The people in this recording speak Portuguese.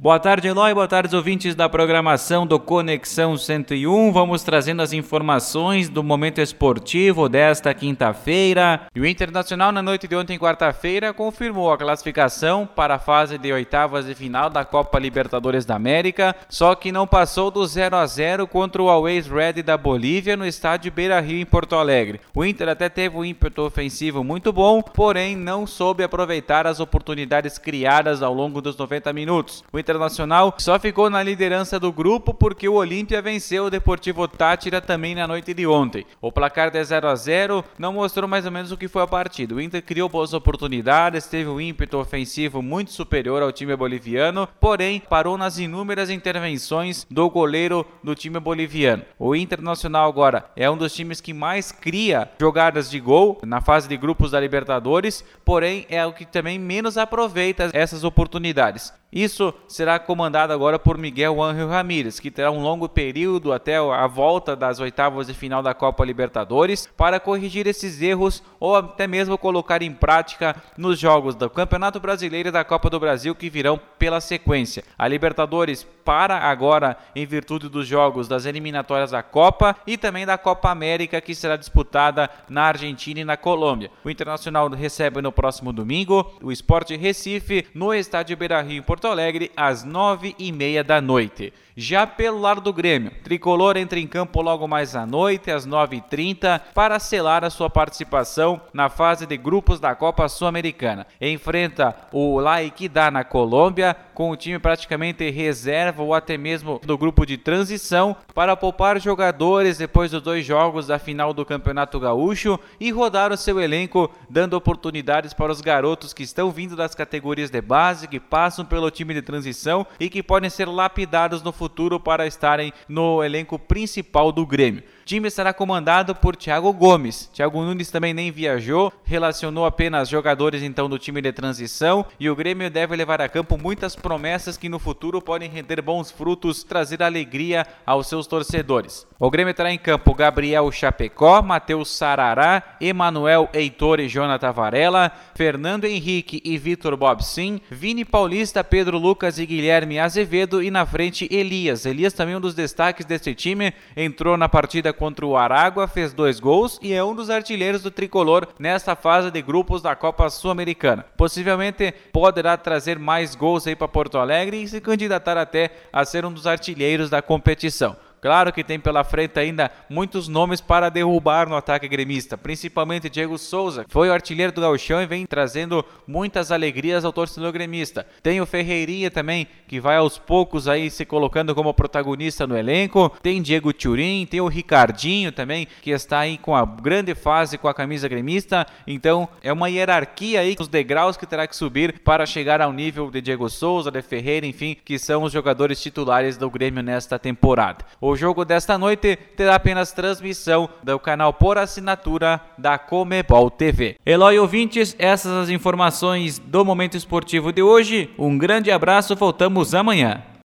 Boa tarde, Eloy. Boa tarde, ouvintes da programação do Conexão 101. Vamos trazendo as informações do momento esportivo desta quinta-feira. O Internacional, na noite de ontem, quarta-feira, confirmou a classificação para a fase de oitavas de final da Copa Libertadores da América, só que não passou do 0 a 0 contra o Always Red da Bolívia no estádio Beira Rio, em Porto Alegre. O Inter até teve um ímpeto ofensivo muito bom, porém não soube aproveitar as oportunidades criadas ao longo dos 90 minutos. O Internacional só ficou na liderança do grupo porque o Olímpia venceu o Deportivo Tátira também na noite de ontem. O placar de 0 a 0 não mostrou mais ou menos o que foi a partida. O Inter criou boas oportunidades, teve um ímpeto ofensivo muito superior ao time boliviano, porém parou nas inúmeras intervenções do goleiro do time boliviano. O Internacional agora é um dos times que mais cria jogadas de gol na fase de grupos da Libertadores, porém é o que também menos aproveita essas oportunidades. Isso será comandado agora por Miguel Ángel Ramírez, que terá um longo período até a volta das oitavas de final da Copa Libertadores para corrigir esses erros ou até mesmo colocar em prática nos jogos do Campeonato Brasileiro e da Copa do Brasil que virão pela sequência. A Libertadores para agora em virtude dos jogos das eliminatórias da Copa e também da Copa América que será disputada na Argentina e na Colômbia. O Internacional recebe no próximo domingo o Sport Recife no estádio Beira-Rio Porto Alegre às nove e meia da noite. Já pelo lado do Grêmio, Tricolor entra em campo logo mais à noite, às 9h30, para selar a sua participação na fase de grupos da Copa Sul-Americana. Enfrenta o La Equidad na Colômbia, com o time praticamente reserva ou até mesmo do grupo de transição, para poupar jogadores depois dos dois jogos da final do Campeonato Gaúcho e rodar o seu elenco, dando oportunidades para os garotos que estão vindo das categorias de base, que passam pelo time de transição e que podem ser lapidados no futuro para estarem no elenco principal do Grêmio. Time será comandado por Thiago Gomes. Thiago Nunes também nem viajou, relacionou apenas jogadores então do time de transição e o Grêmio deve levar a campo muitas promessas que no futuro podem render bons frutos, trazer alegria aos seus torcedores. O Grêmio terá em campo Gabriel Chapecó, Matheus Sarará, Emanuel Heitor e Jonathan Varela, Fernando Henrique e Vitor Bobsin, Vini Paulista, Pedro Lucas e Guilherme Azevedo e na frente Eli Elias. Elias também um dos destaques desse time, entrou na partida contra o Aragua, fez dois gols e é um dos artilheiros do tricolor nesta fase de grupos da Copa Sul-Americana. Possivelmente poderá trazer mais gols aí para Porto Alegre e se candidatar até a ser um dos artilheiros da competição. Claro que tem pela frente ainda muitos nomes para derrubar no ataque gremista, principalmente Diego Souza, que foi o artilheiro do Gauchão e vem trazendo muitas alegrias ao torcedor gremista. Tem o Ferreirinha também, que vai aos poucos aí se colocando como protagonista no elenco. Tem Diego Turim, tem o Ricardinho também, que está aí com a grande fase com a camisa gremista. Então é uma hierarquia aí, os degraus que terá que subir para chegar ao nível de Diego Souza, de Ferreira, enfim, que são os jogadores titulares do Grêmio nesta temporada. O jogo desta noite terá apenas transmissão do canal por assinatura da Comebol TV. Eloy ouvintes, essas as informações do momento esportivo de hoje. Um grande abraço, voltamos amanhã.